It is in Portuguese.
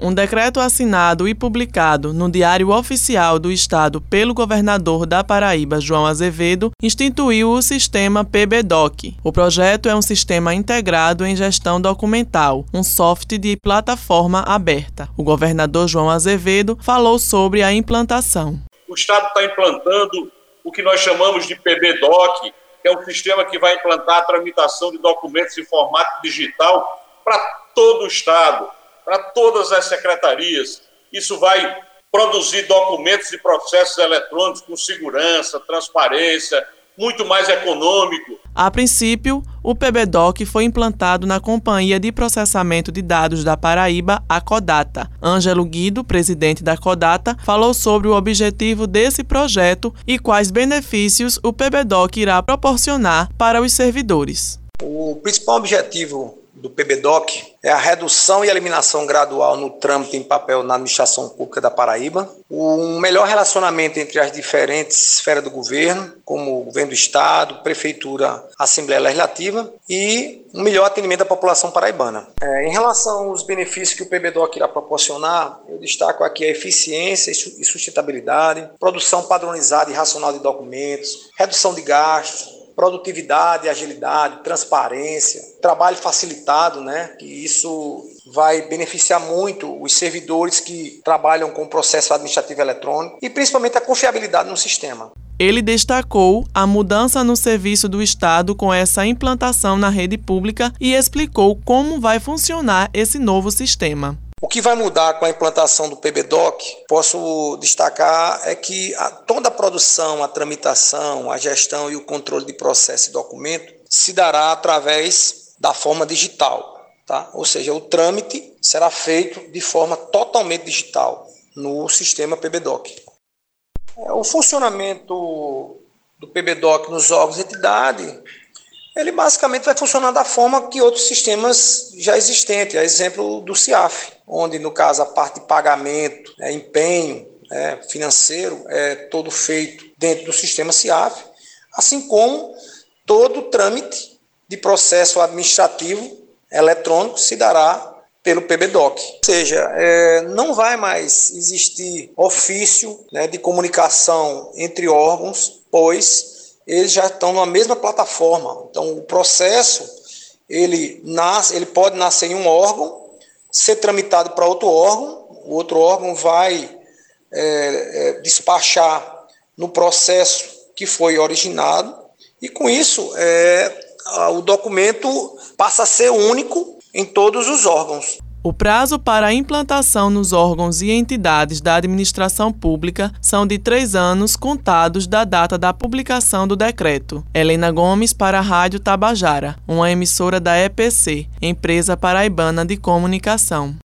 Um decreto assinado e publicado no Diário Oficial do Estado pelo governador da Paraíba, João Azevedo, instituiu o sistema PBDoc. O projeto é um sistema integrado em gestão documental, um software de plataforma aberta. O governador João Azevedo falou sobre a implantação. O Estado está implantando o que nós chamamos de PBDoc, que é um sistema que vai implantar a tramitação de documentos em formato digital para todo o Estado para todas as secretarias. Isso vai produzir documentos e processos eletrônicos com segurança, transparência, muito mais econômico. A princípio, o PBDoc foi implantado na Companhia de Processamento de Dados da Paraíba, a Codata. Ângelo Guido, presidente da Codata, falou sobre o objetivo desse projeto e quais benefícios o PBDoc irá proporcionar para os servidores. O principal objetivo do PBDOC é a redução e eliminação gradual no trâmite em papel na administração pública da Paraíba, um melhor relacionamento entre as diferentes esferas do governo, como o governo do Estado, prefeitura, Assembleia Legislativa, e um melhor atendimento da população paraibana. É, em relação aos benefícios que o PBDOC irá proporcionar, eu destaco aqui a eficiência e sustentabilidade, produção padronizada e racional de documentos, redução de gastos, produtividade, agilidade, transparência, trabalho facilitado, né? Que isso vai beneficiar muito os servidores que trabalham com o processo administrativo eletrônico e principalmente a confiabilidade no sistema. Ele destacou a mudança no serviço do Estado com essa implantação na rede pública e explicou como vai funcionar esse novo sistema. O que vai mudar com a implantação do PBDoc, posso destacar, é que a, toda a produção, a tramitação, a gestão e o controle de processo e documento se dará através da forma digital. Tá? Ou seja, o trâmite será feito de forma totalmente digital no sistema PBDoc. É, o funcionamento do PBDoc nos órgãos de entidade ele basicamente vai funcionar da forma que outros sistemas já existentes, a exemplo do CIAF, onde, no caso, a parte de pagamento, é, empenho é, financeiro é todo feito dentro do sistema CIAF, assim como todo o trâmite de processo administrativo eletrônico se dará pelo PBDoc. Ou seja, é, não vai mais existir ofício né, de comunicação entre órgãos, pois eles já estão na mesma plataforma. Então, o processo ele nasce, ele pode nascer em um órgão, ser tramitado para outro órgão, o outro órgão vai é, é, despachar no processo que foi originado e com isso é, o documento passa a ser único em todos os órgãos. O prazo para a implantação nos órgãos e entidades da administração pública são de três anos contados da data da publicação do decreto. Helena Gomes para a Rádio Tabajara, uma emissora da EPC, Empresa Paraibana de Comunicação.